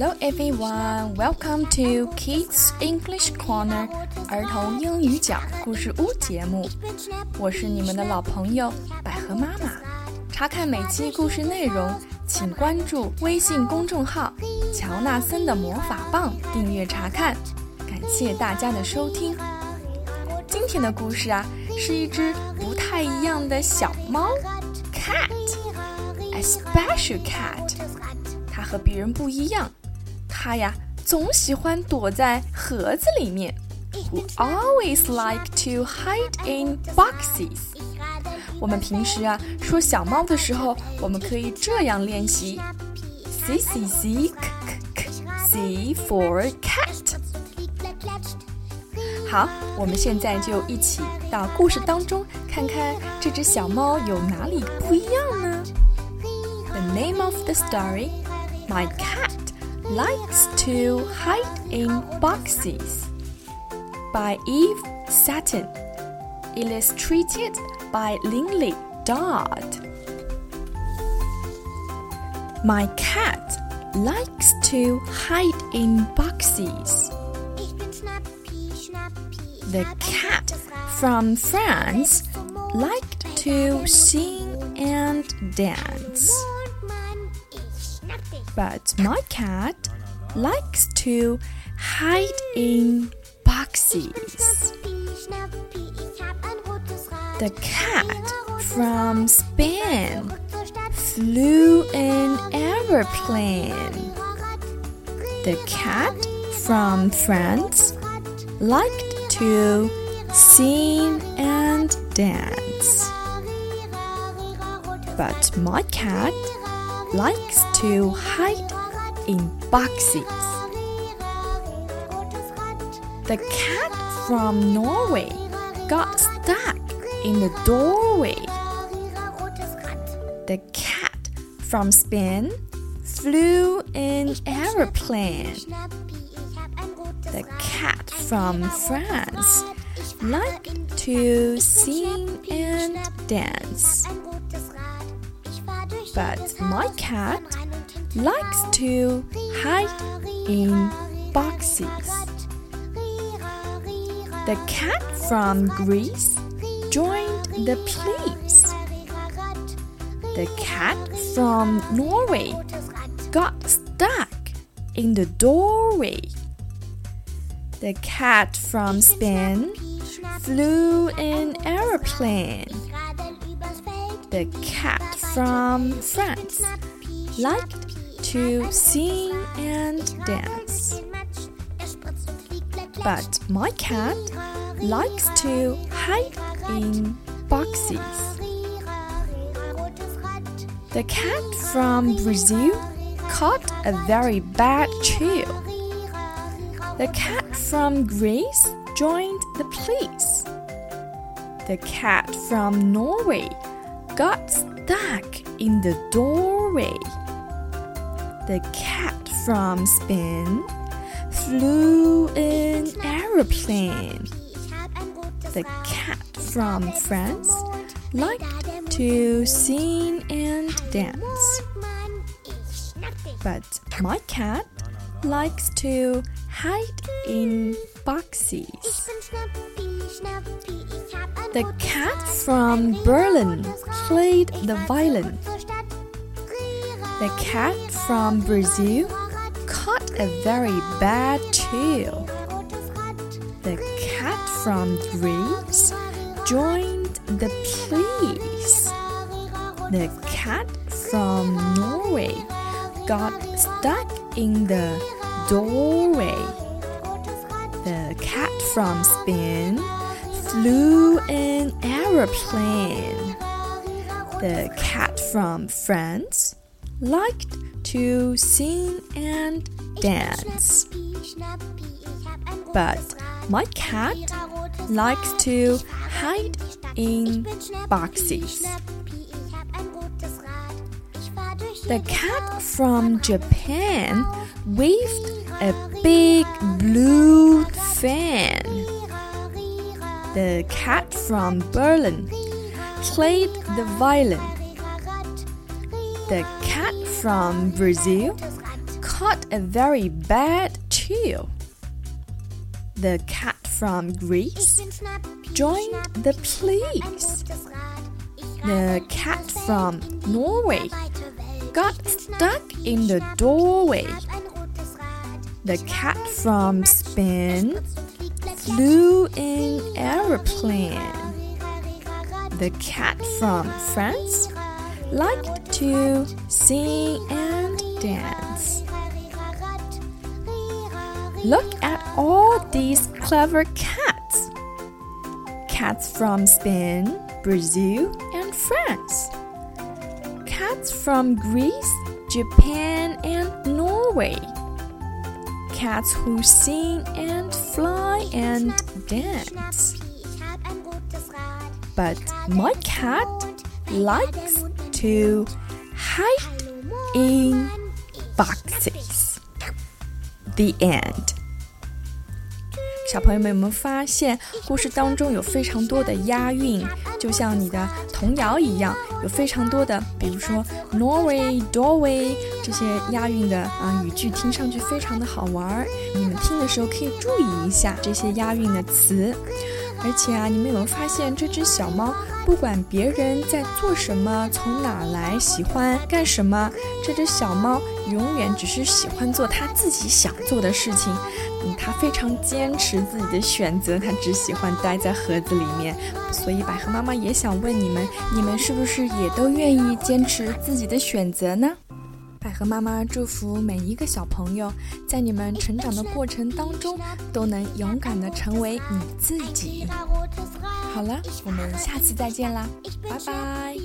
Hello everyone, welcome to Kids English Corner 儿童英语角故事屋节目。我是你们的老朋友百合妈妈。查看每期故事内容，请关注微信公众号“乔纳森的魔法棒”，订阅查看。感谢大家的收听。今天的故事啊，是一只不太一样的小猫，cat，a special cat。它和别人不一样，它呀总喜欢躲在盒子里面，who always like to hide in boxes。我们平时啊说小猫的时候，我们可以这样练习：c c c k k c for cat。好，我们现在就一起到故事当中看看这只小猫有哪里不一样呢？The name of the story. My cat likes to hide in boxes. By Eve Sutton. Illustrated by Lynley Dodd. My cat likes to hide in boxes. The cat from France liked to sing and dance. But my cat likes to hide in boxes. The cat from Spain flew an aeroplane. The cat from France liked to sing and dance. But my cat likes to hide in boxes. The cat from Norway got stuck in the doorway. The cat from Spain flew in an aeroplane. The cat from France liked to sing and dance. But my cat likes to hide in boxes. The cat from Greece joined the police. The cat from Norway got stuck in the doorway. The cat from Spain flew an aeroplane. The cat from France liked to sing and dance. But my cat likes to hide in boxes. The cat from Brazil caught a very bad chill. The cat from Greece joined the police. The cat from Norway got stuck in the doorway. The cat from Spain flew an aeroplane. The cat from France liked to sing and dance. But my cat likes to hide in boxes. The cat from Berlin played the violin. The cat from Brazil caught a very bad chill. The cat from Greece joined the police. The cat from Norway got stuck in the doorway. The cat from Spain flew an aeroplane. The cat from France liked to sing and dance. But my cat likes to hide in boxes. The cat from Japan waved a big blue fan. The cat from Berlin played the violin. The cat from Brazil caught a very bad chill. The cat from Greece joined the police. The cat from Norway got stuck in the doorway. The cat from Spain flew in aeroplane. The cat from France liked to sing and dance. Look at all these clever cats. Cats from Spain, Brazil, and France. Cats from Greece, Japan, and Norway. Cats who sing and fly and dance. But my cat likes to hide in boxes. The end. 小朋友们有没有发现，故事当中有非常多的押韵，就像你的童谣一样，有非常多的，比如说 Norway、Dorway 这些押韵的啊语句，听上去非常的好玩儿。你们听的时候可以注意一下这些押韵的词。而且啊，你们有没有发现这只小猫，不管别人在做什么，从哪来，喜欢干什么，这只小猫永远只是喜欢做他自己想做的事情。嗯，他非常坚持自己的选择，他只喜欢待在盒子里面。所以百合妈妈也想问你们，你们是不是也都愿意坚持自己的选择呢？百合妈妈祝福每一个小朋友，在你们成长的过程当中，都能勇敢的成为你自己。好了，我们下次再见啦，拜拜。